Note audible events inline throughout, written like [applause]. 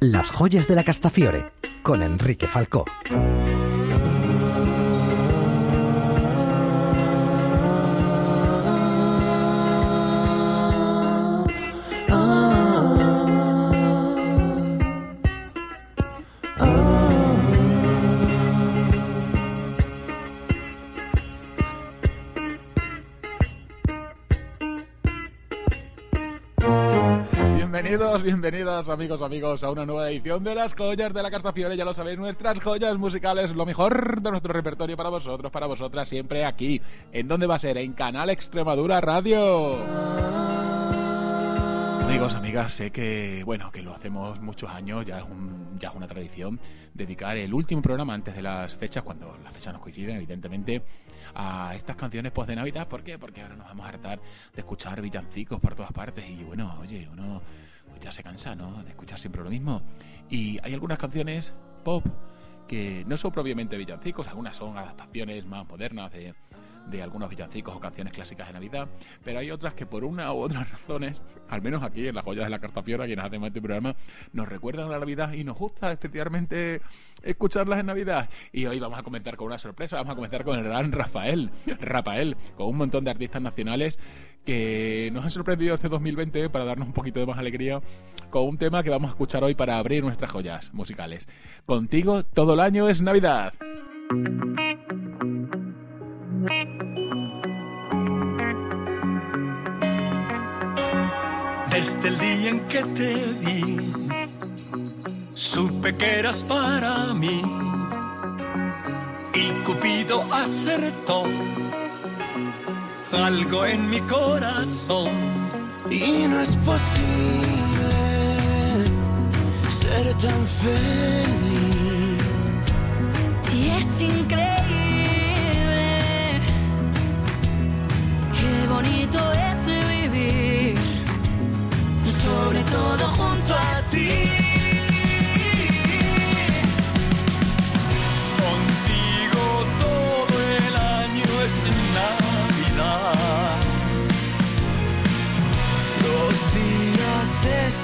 Las joyas de la Castafiore, con Enrique Falcó. Amigos, amigos a una nueva edición de las joyas de la Castafiore. Ya lo sabéis, nuestras joyas musicales, lo mejor de nuestro repertorio para vosotros, para vosotras, siempre aquí. ¿En dónde va a ser? En Canal Extremadura Radio. Amigos, amigas, sé que, bueno, que lo hacemos muchos años, ya es, un, ya es una tradición, dedicar el último programa antes de las fechas, cuando las fechas nos coinciden, evidentemente, a estas canciones post de Navidad. ¿Por qué? Porque ahora nos vamos a hartar de escuchar villancicos por todas partes y, bueno, oye, uno pues ya se cansa, ¿no? De escuchar siempre lo mismo. Y hay algunas canciones pop que no son propiamente villancicos, algunas son adaptaciones más modernas de, de algunos villancicos o canciones clásicas de Navidad, pero hay otras que por una u otras [laughs] razones, al menos aquí en las joyas de la Cartafiora, quienes hacemos este programa, nos recuerdan la Navidad y nos gusta especialmente escucharlas en Navidad. Y hoy vamos a comenzar con una sorpresa, vamos a comenzar con el gran Rafael, [laughs] Rafael, con un montón de artistas nacionales que nos han sorprendido este 2020 para darnos un poquito de más alegría con un tema que vamos a escuchar hoy para abrir nuestras joyas musicales. Contigo todo el año es Navidad. Desde el día en que te vi, supe que eras para mí. Y Cupido acertó algo en mi corazón. Y no es posible ser tan feliz. Y es increíble, qué bonito es vivir, sobre todo junto a ti. Días están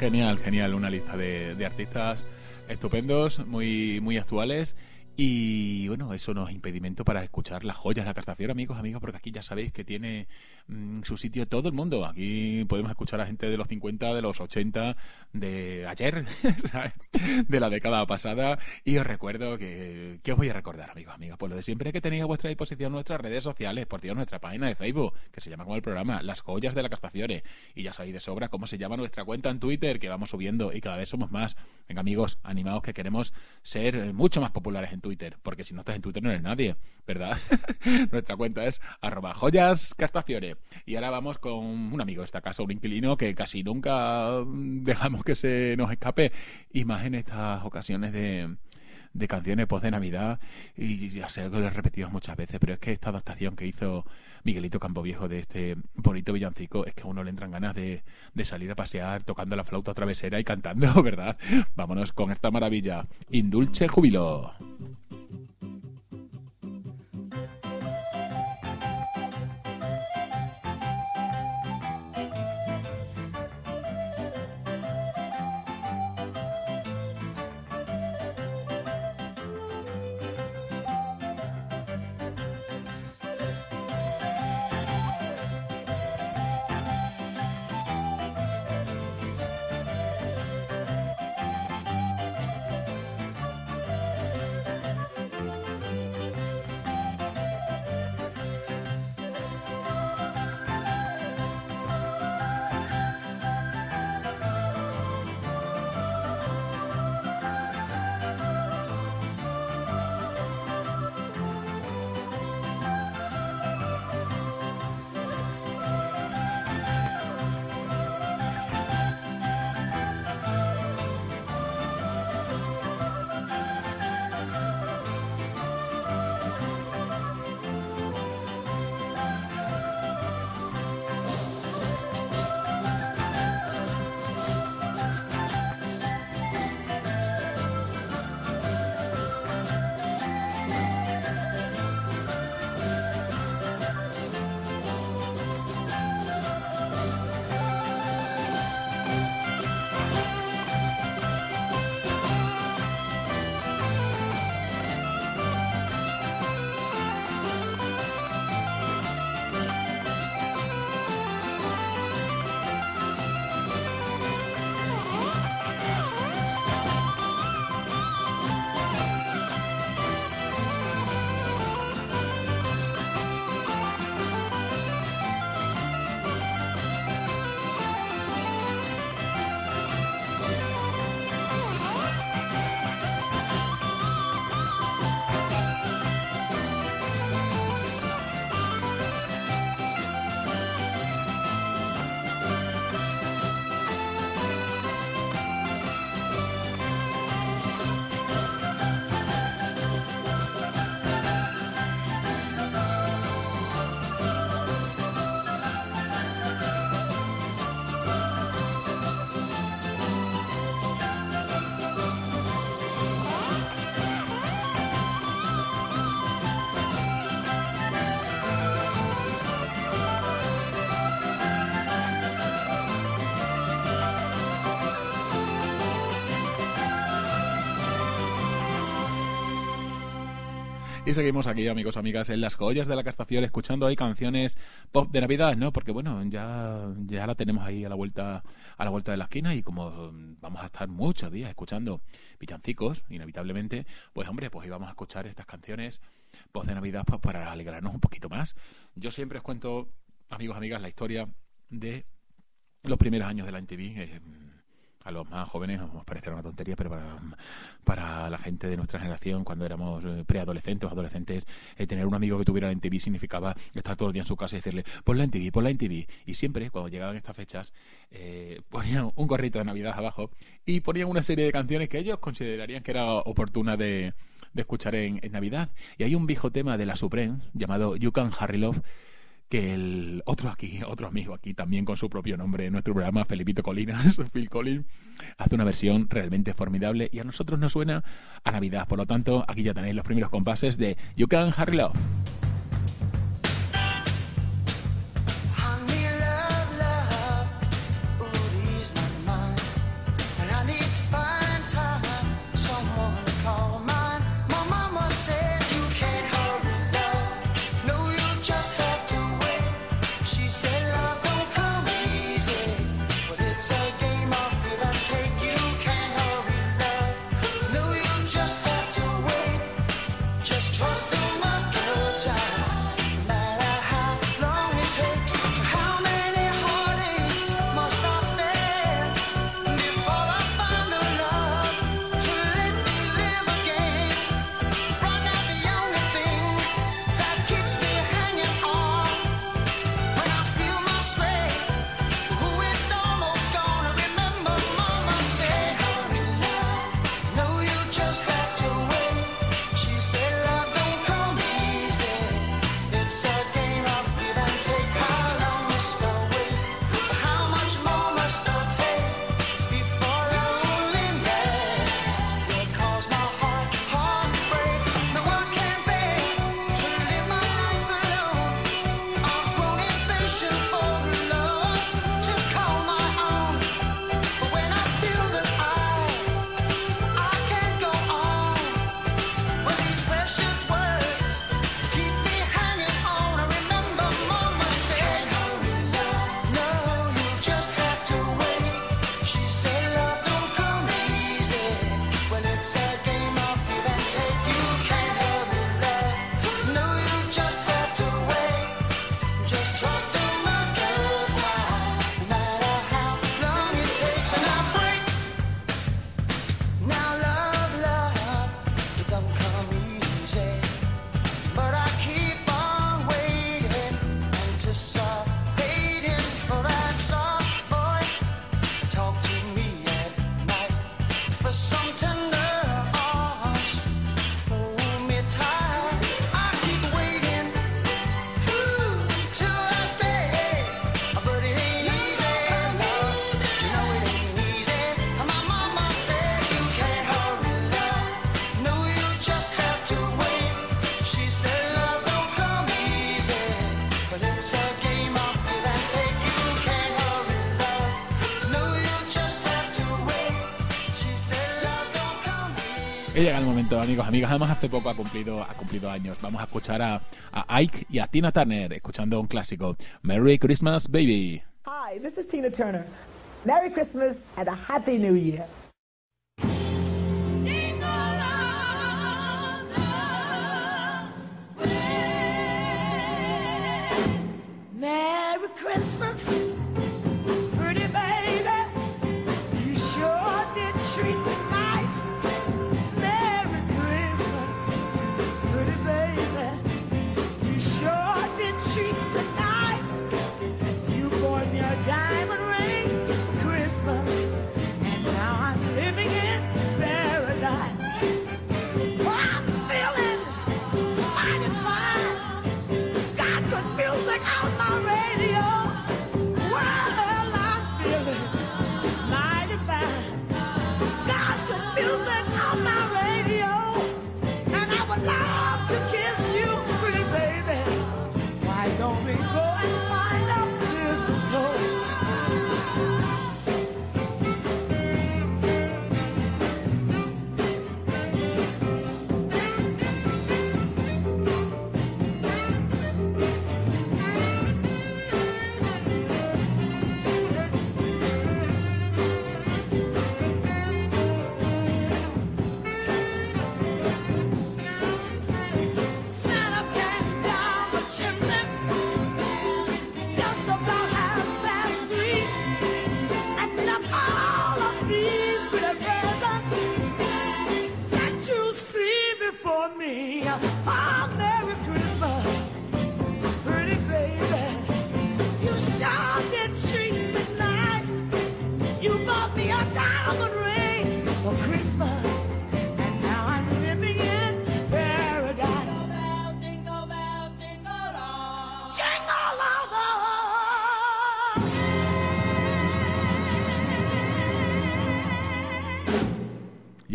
Genial, genial, una lista de, artistas estupendos, muy, muy actuales y bueno, eso no es impedimento para escuchar las joyas de la Castafiore, amigos, amigos, porque aquí ya sabéis que tiene mm, su sitio todo el mundo. Aquí podemos escuchar a gente de los 50, de los 80, de ayer, [laughs] ¿sabes? de la década pasada. Y os recuerdo que, ¿qué os voy a recordar, amigos, amigas? Pues lo de siempre que tenéis a vuestra disposición nuestras redes sociales, por Dios, nuestra página de Facebook, que se llama como el programa, Las Joyas de la Castafiore. Y ya sabéis de sobra cómo se llama nuestra cuenta en Twitter, que vamos subiendo y cada vez somos más. Venga, amigos, animados que queremos ser eh, mucho más populares en Twitter Twitter, porque si no estás en Twitter no eres nadie, ¿verdad? [laughs] Nuestra cuenta es arroba joyas castafiore. Y ahora vamos con un amigo de esta casa, un inquilino que casi nunca dejamos que se nos escape, y más en estas ocasiones de, de canciones post de Navidad y ya sé que lo he repetido muchas veces, pero es que esta adaptación que hizo Miguelito Campoviejo de este bonito villancico es que a uno le entran ganas de, de salir a pasear tocando la flauta travesera y cantando, [laughs] ¿verdad? Vámonos con esta maravilla. Indulce Júbilo. Y seguimos aquí, amigos, amigas, en las joyas de la Castafiore, escuchando ahí canciones pop de Navidad, ¿no? Porque bueno, ya, ya la tenemos ahí a la vuelta, a la vuelta de la esquina y como vamos a estar muchos días escuchando villancicos, inevitablemente, pues hombre, pues íbamos a escuchar estas canciones pop de Navidad pues, para alegrarnos un poquito más. Yo siempre os cuento, amigos, amigas, la historia de los primeros años de la MTV. Eh, a los más jóvenes nos parecerá una tontería, pero para, para la gente de nuestra generación, cuando éramos eh, preadolescentes o adolescentes, eh, tener un amigo que tuviera la NTV significaba estar todo el día en su casa y decirle, pon la NTV, pon la NTV. Y siempre, cuando llegaban estas fechas, eh, [laughs] ponían un gorrito de Navidad abajo y ponían una serie de canciones que ellos considerarían que era oportuna de, de escuchar en, en Navidad. Y hay un viejo tema de la Supreme llamado You Can Harry Love que el otro aquí, otro amigo aquí también con su propio nombre en nuestro programa, Felipito Colinas, [laughs] Phil Collins, hace una versión realmente formidable y a nosotros nos suena a Navidad. Por lo tanto, aquí ya tenéis los primeros compases de You Can Harry Love. momento, amigos, amigas. Además, hace poco ha cumplido, ha cumplido años. Vamos a escuchar a, a Ike y a Tina Turner escuchando un clásico. Merry Christmas, baby. Hi, this is Tina Turner. Merry Christmas and a Happy New Year. Merry Christmas.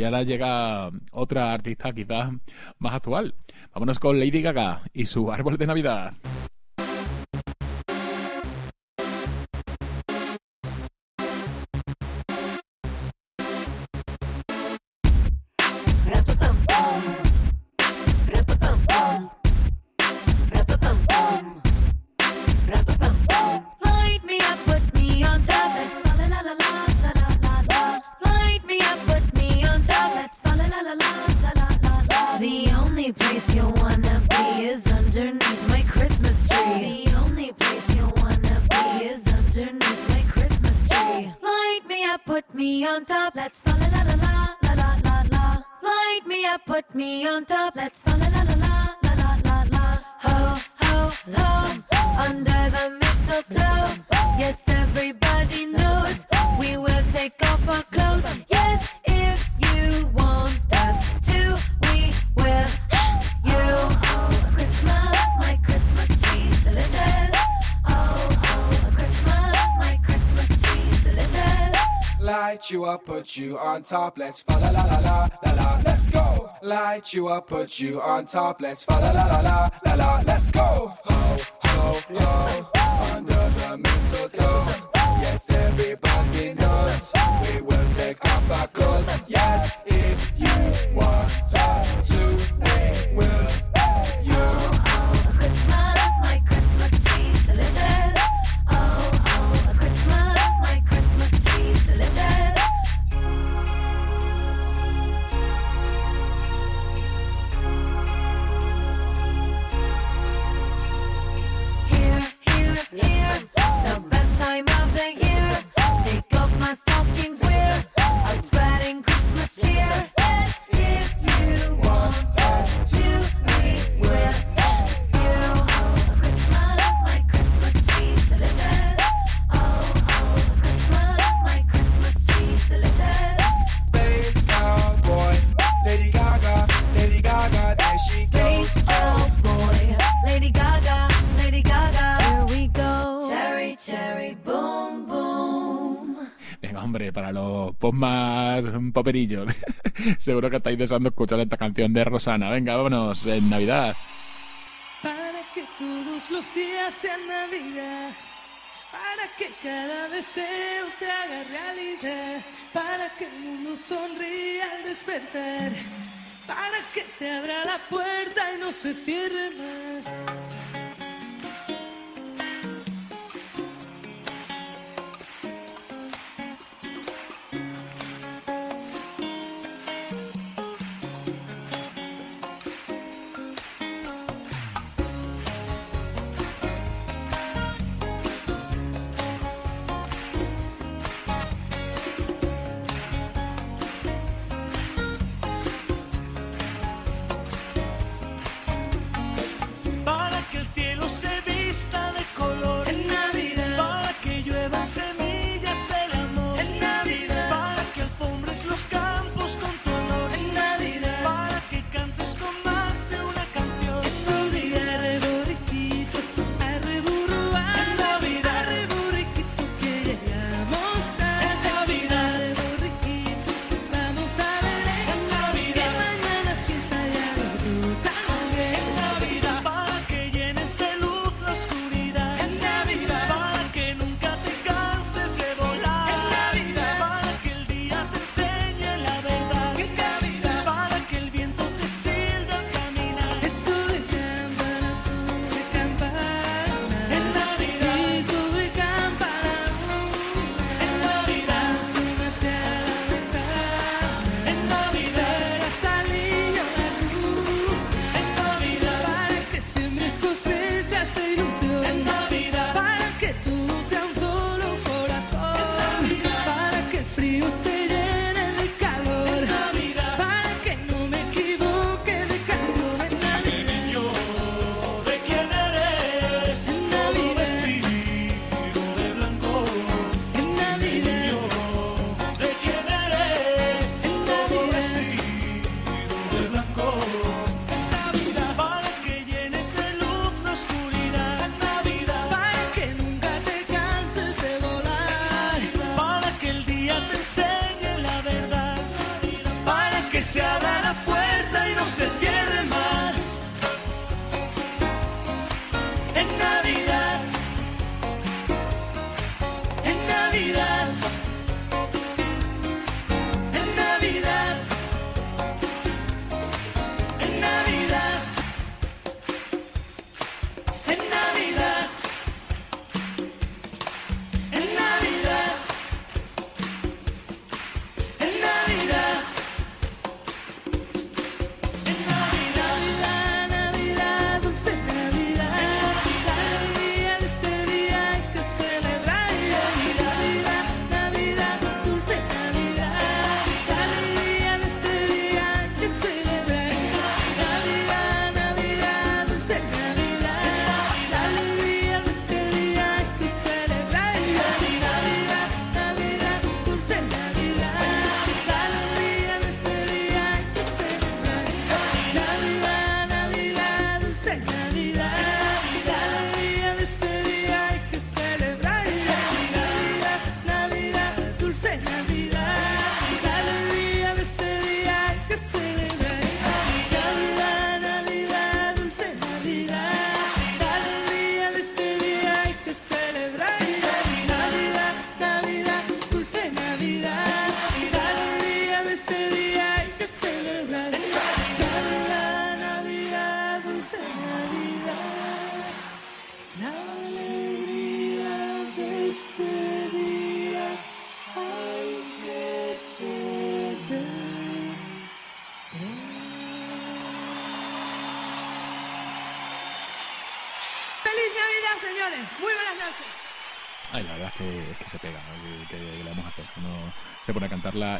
ahora llega otra artista quizás más actual. Vámonos con Lady Gaga y su árbol de Navidad. put you on top. Let's fa la la la la la la. Let's go. Light you up, put you on top. Let's fa la la la la la la. Let's go. Ho ho ho. Under the mistletoe. Yes, everybody knows we will take off our clothes. Yes. Popperillo. [laughs] Seguro que estáis deseando escuchar esta canción de Rosana. Venga, vámonos en Navidad. Para que todos los días sean Navidad. Para que cada deseo se haga realidad. Para que el mundo sonría al despertar. Para que se abra la puerta y no se cierre más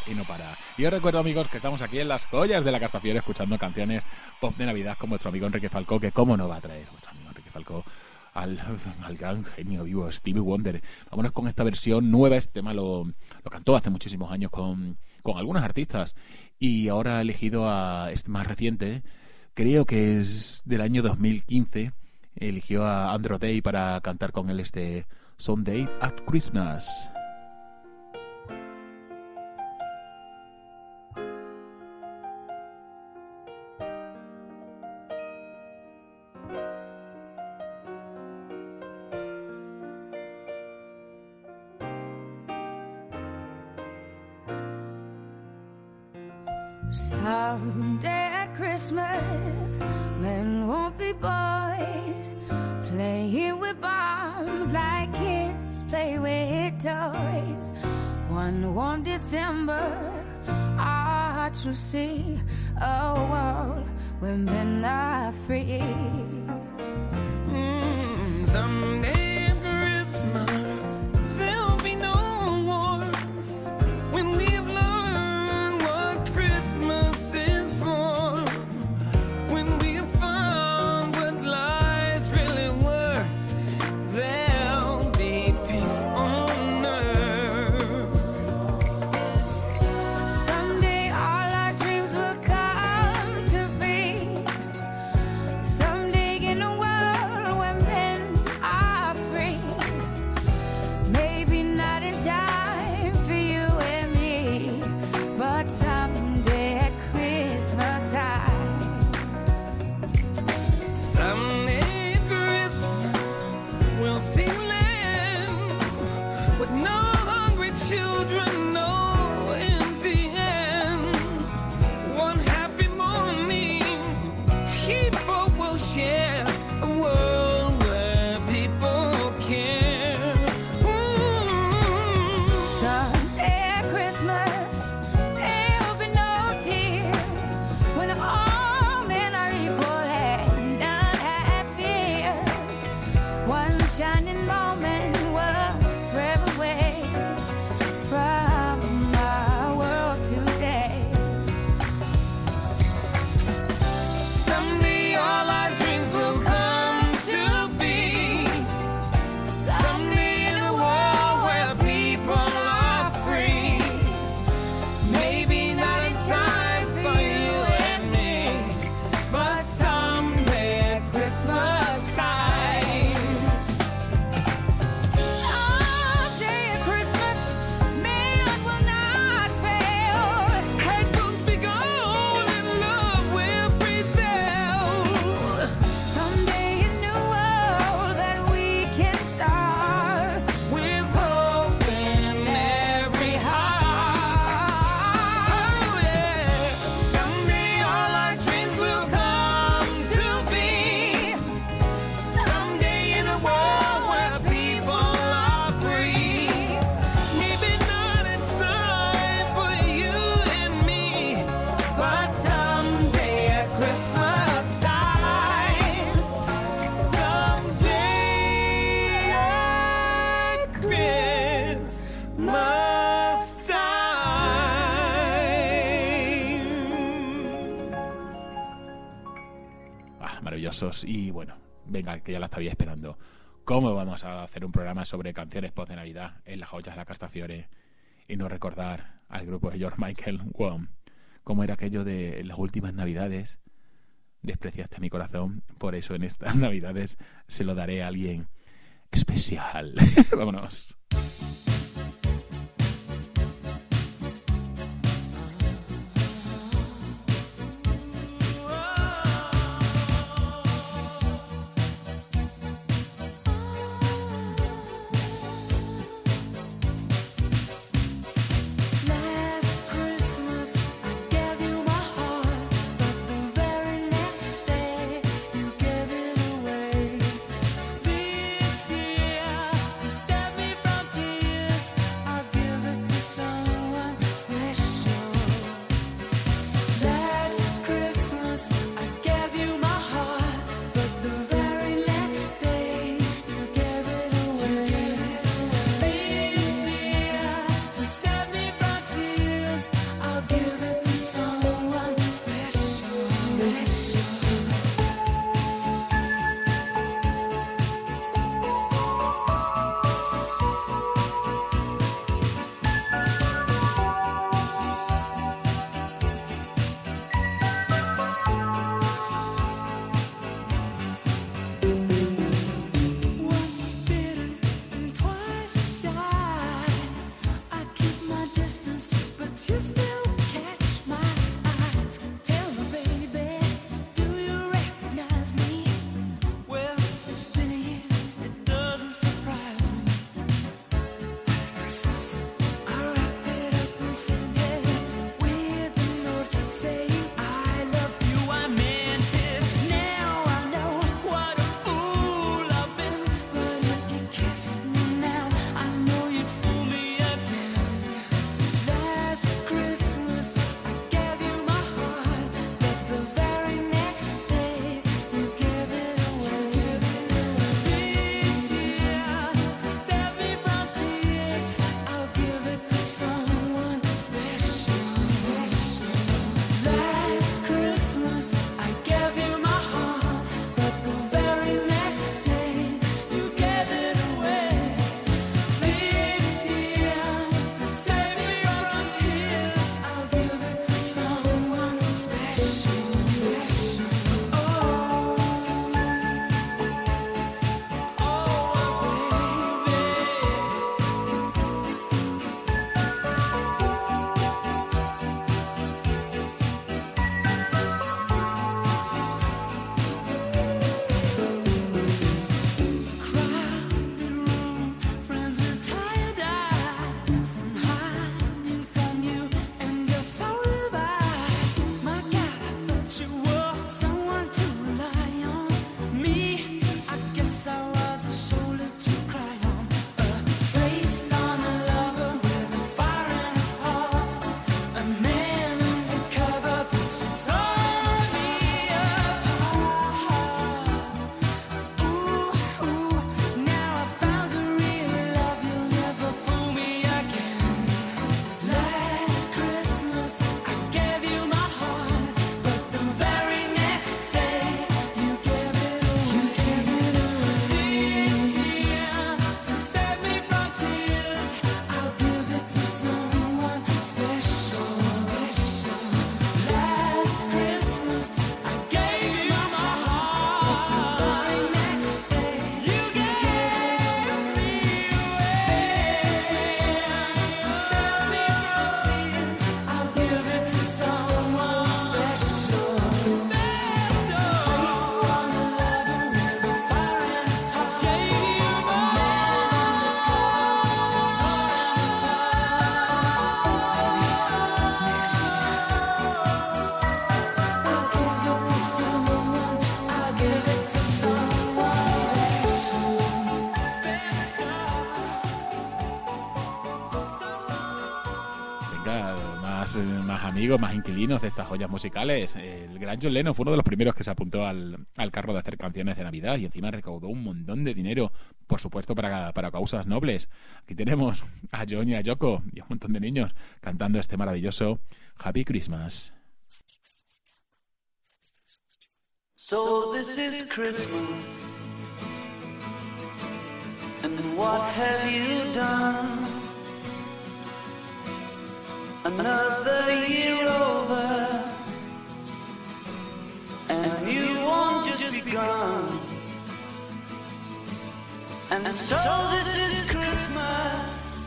y no para. Y os recuerdo, amigos, que estamos aquí en las joyas de la Castafiore escuchando canciones pop de Navidad con vuestro amigo Enrique Falcó, que cómo no va a traer vuestro amigo Enrique Falcó al, [laughs] gran genio vivo Stevie Wonder. Vámonos con esta versión nueva. Este tema lo, lo cantó hace muchísimos años con, con algunos artistas. Y ahora ha elegido a este más reciente, creo que es del año 2015. Eligió a Andrew Day para cantar con él este Sunday at Christmas. Y bueno, venga, que ya la estaba esperando. ¿Cómo vamos a hacer un programa sobre canciones post de Navidad en las joyas de la Castafiore y no recordar al grupo de George Michael Wong? ¿Cómo era aquello de las últimas Navidades? Despreciaste mi corazón, por eso en estas [laughs] Navidades se lo daré a alguien especial. [laughs] Vámonos. De estas joyas musicales. El gran John Lennon fue uno de los primeros que se apuntó al, al carro de hacer canciones de Navidad y encima recaudó un montón de dinero, por supuesto, para, para causas nobles. Aquí tenemos a John y a Yoko y un montón de niños cantando este maravilloso Happy Christmas. So this is Christmas. And what have you done? Another year over. And a new one just begun. And so this is Christmas.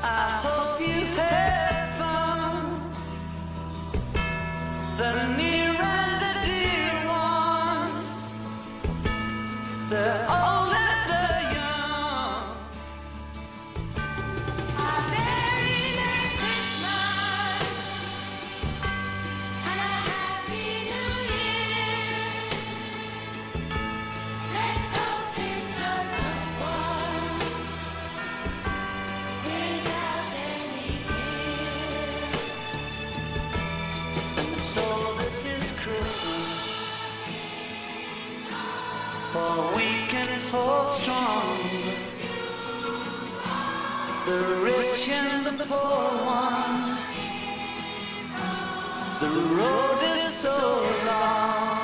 I hope you had fun. The for weak and for strong. The rich and the poor ones. The road is so long.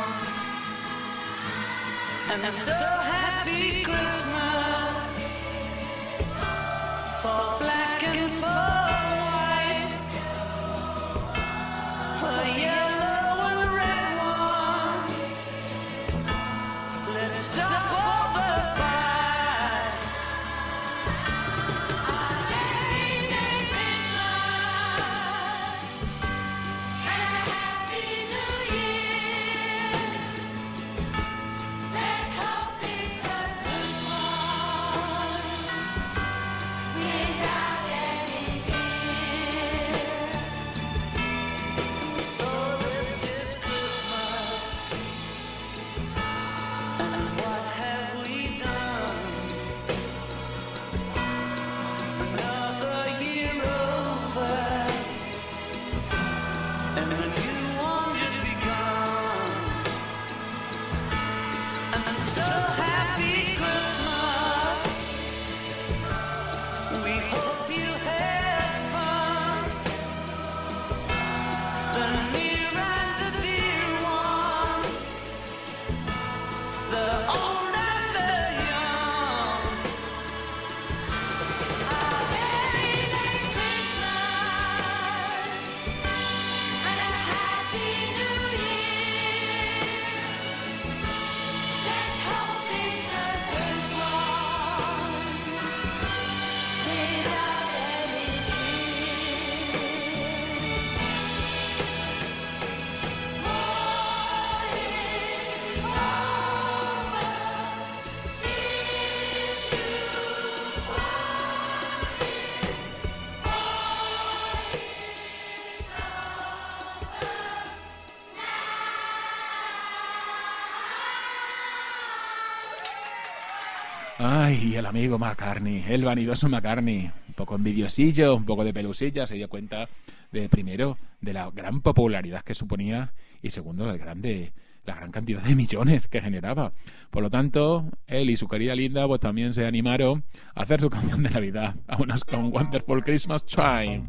And so happy Christmas for black and for white. For yellow Ay, el amigo McCartney, el vanidoso McCartney, un poco envidiosillo, un poco de pelusilla, se dio cuenta de primero de la gran popularidad que suponía y segundo la grande la gran cantidad de millones que generaba. Por lo tanto, él y su querida Linda pues también se animaron a hacer su canción de Navidad. Vámonos con Wonderful Christmas Time.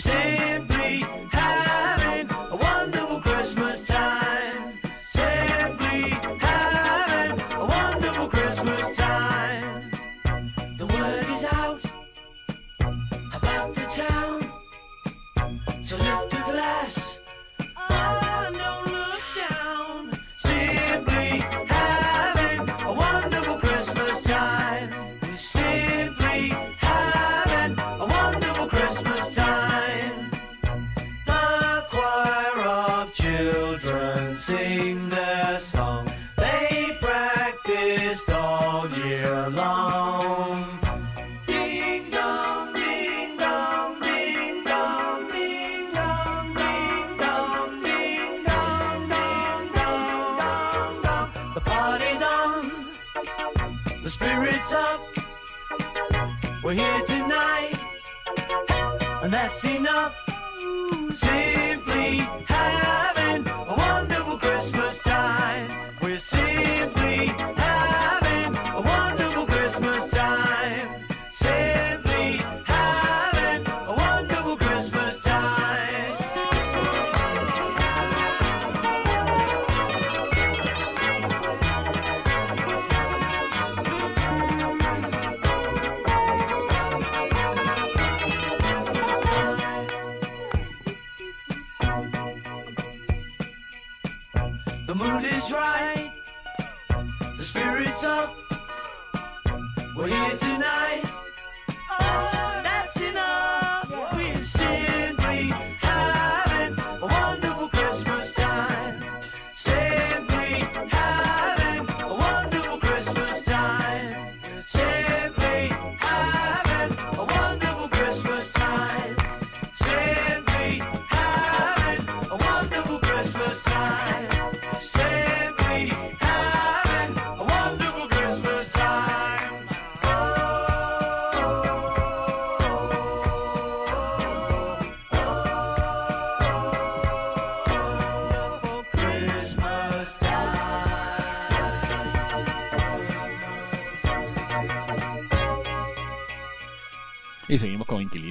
Same. is right.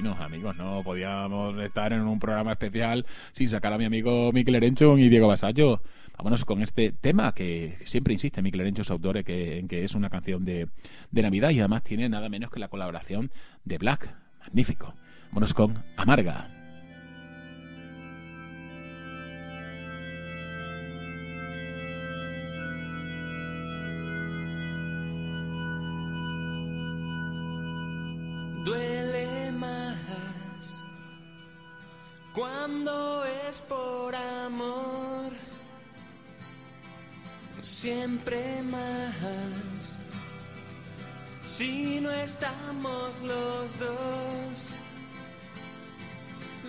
amigos. No podíamos estar en un programa especial sin sacar a mi amigo Miquel Erenchon y Diego Basallo. Vámonos con este tema que siempre insiste Miquel Erenchon, su autor, que, en que es una canción de, de Navidad y además tiene nada menos que la colaboración de Black. Magnífico. Vámonos con Amarga. cuando es por amor, siempre más. Si no estamos los dos,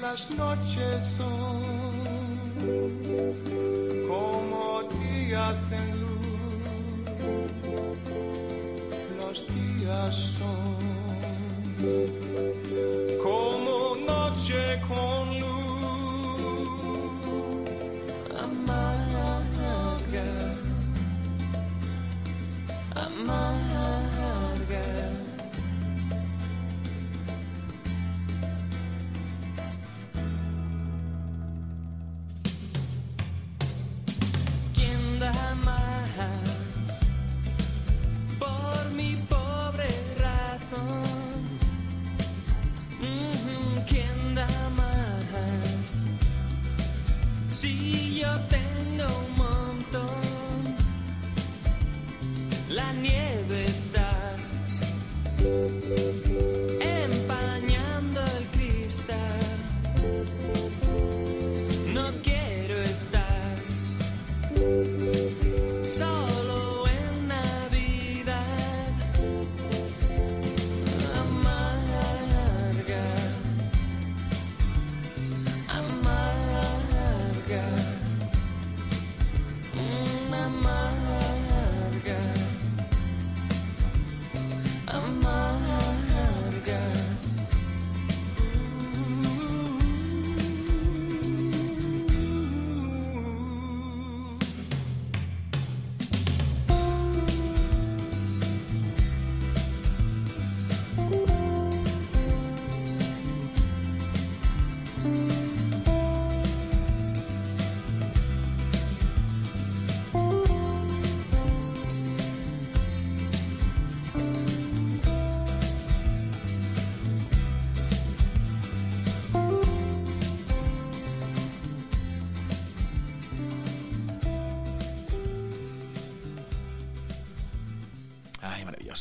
las noches son como días en luz, los días son como noche con yo tengo.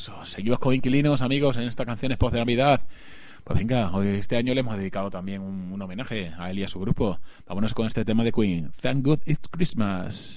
Maravilloso. Seguimos con inquilinos, amigos, en esta canción es post de Navidad. Pues venga, este año le hemos dedicado también un, un homenaje a él y a su grupo. Vámonos con este tema de Queen. Thank God It's Christmas.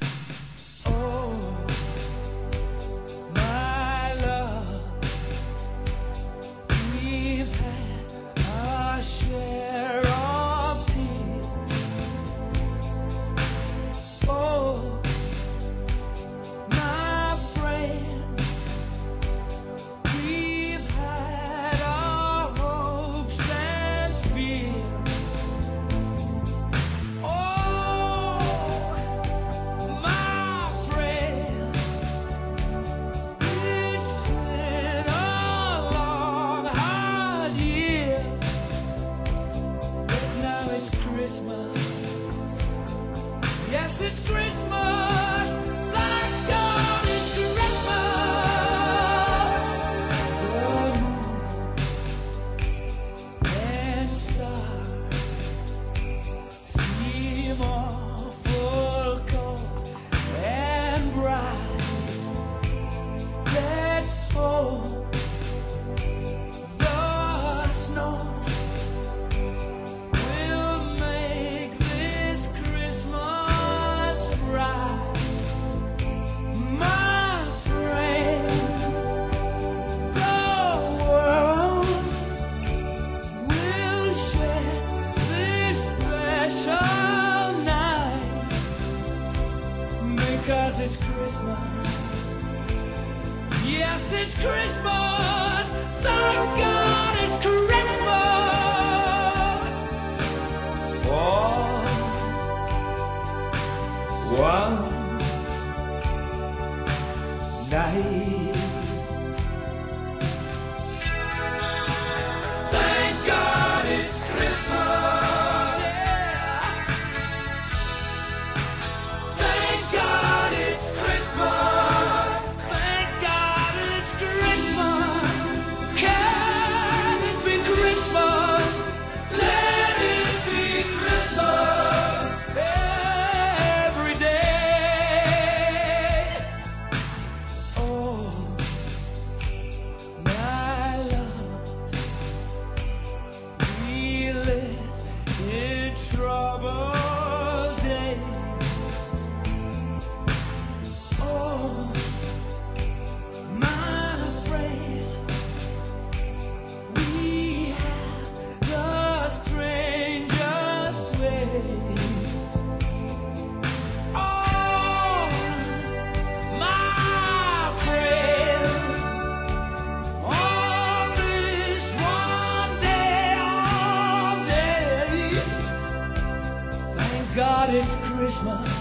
It's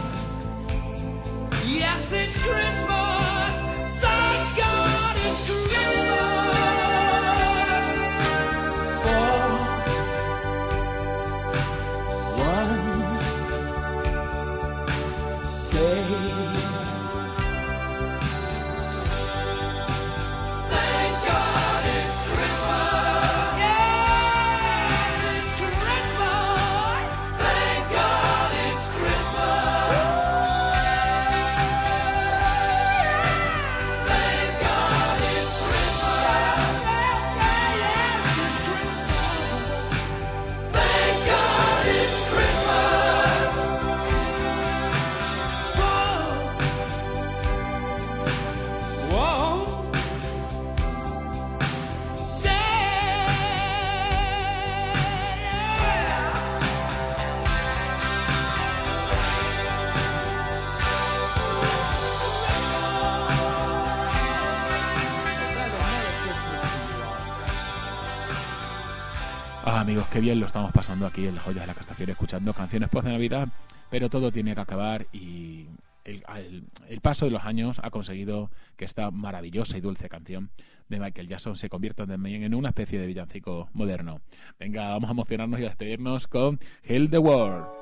lo estamos pasando aquí en las joyas de la Castafiore escuchando canciones post de Navidad, pero todo tiene que acabar y el paso de los años ha conseguido que esta maravillosa y dulce canción de Michael Jackson se convierta también en una especie de villancico moderno. Venga, vamos a emocionarnos y a despedirnos con Heal the World.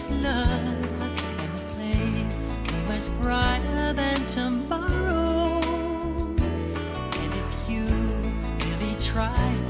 this love and this place be much brighter than tomorrow. And if you really try.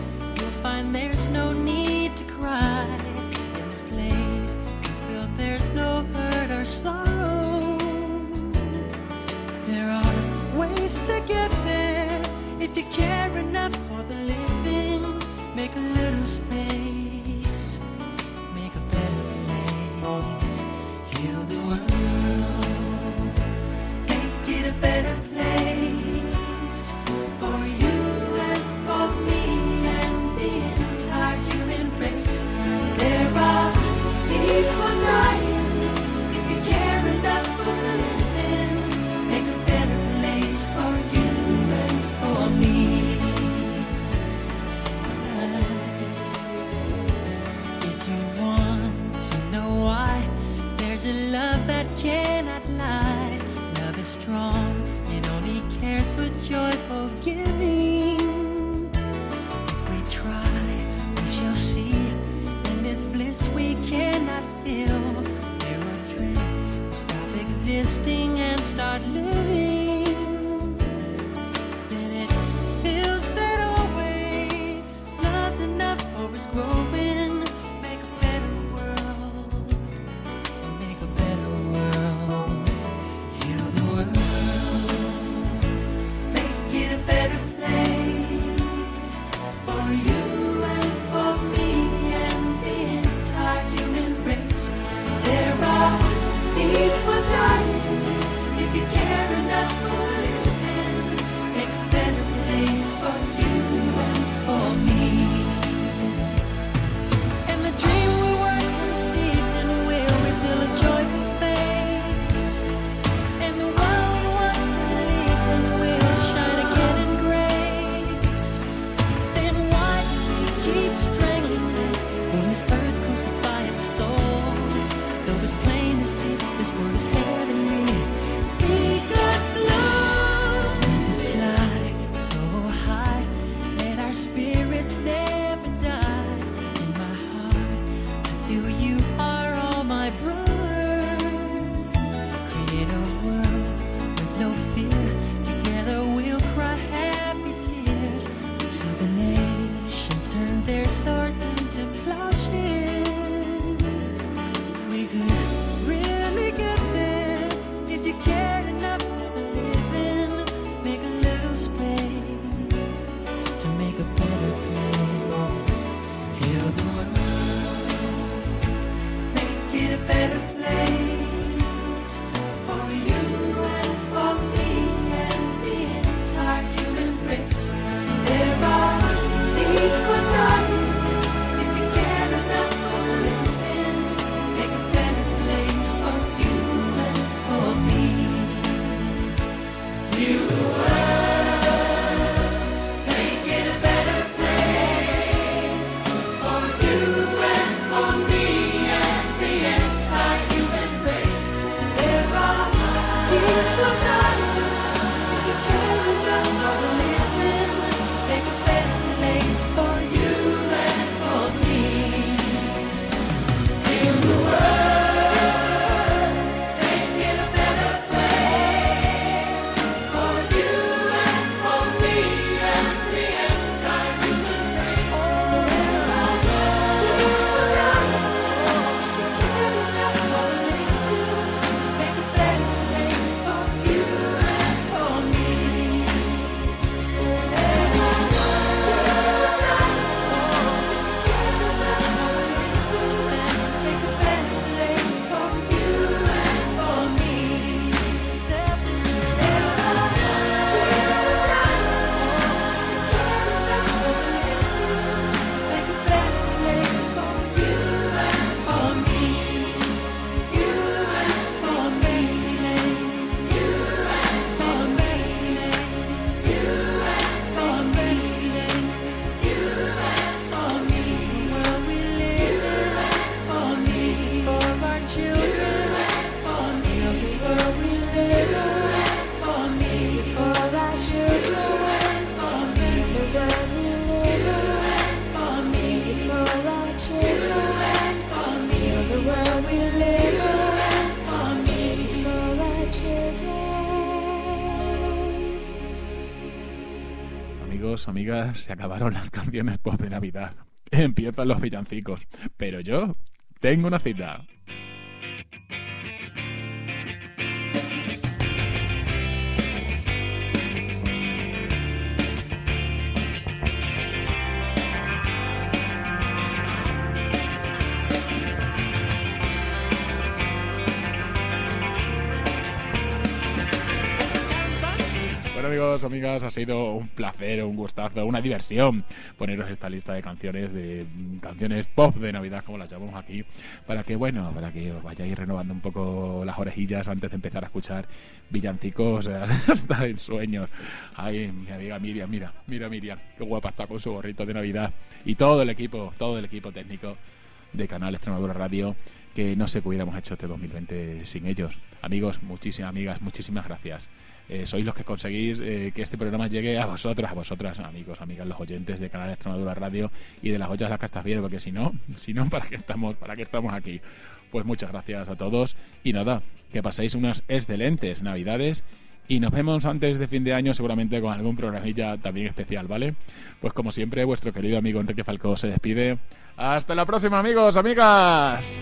Se acabaron las canciones pop de Navidad. Empiezan los villancicos. Pero yo tengo una cita. Amigos, amigas, ha sido un placer, un gustazo, una diversión poneros esta lista de canciones, de mm, canciones pop de Navidad, como las llamamos aquí, para que, bueno, para que os vayáis renovando un poco las orejillas antes de empezar a escuchar villancicos [laughs] hasta en sueños. Ay, mi amiga Miriam, mira, mira Miriam, qué guapa está con su gorrito de Navidad. Y todo el equipo, todo el equipo técnico de Canal Extremadura Radio, que no sé qué hubiéramos hecho este 2020 sin ellos. Amigos, muchísimas amigas, muchísimas gracias. Eh, sois los que conseguís eh, que este programa llegue a vosotros, a vosotras, amigos, amigas, los oyentes de Canal Extremadura Radio y de las ollas de la Castafiero, porque si no, [laughs] si no, ¿para qué estamos, para qué estamos aquí? Pues muchas gracias a todos y nada, que paséis unas excelentes Navidades y nos vemos antes de fin de año seguramente con algún programilla también especial, ¿vale? Pues como siempre, vuestro querido amigo Enrique Falcó se despide. Hasta la próxima, amigos, amigas.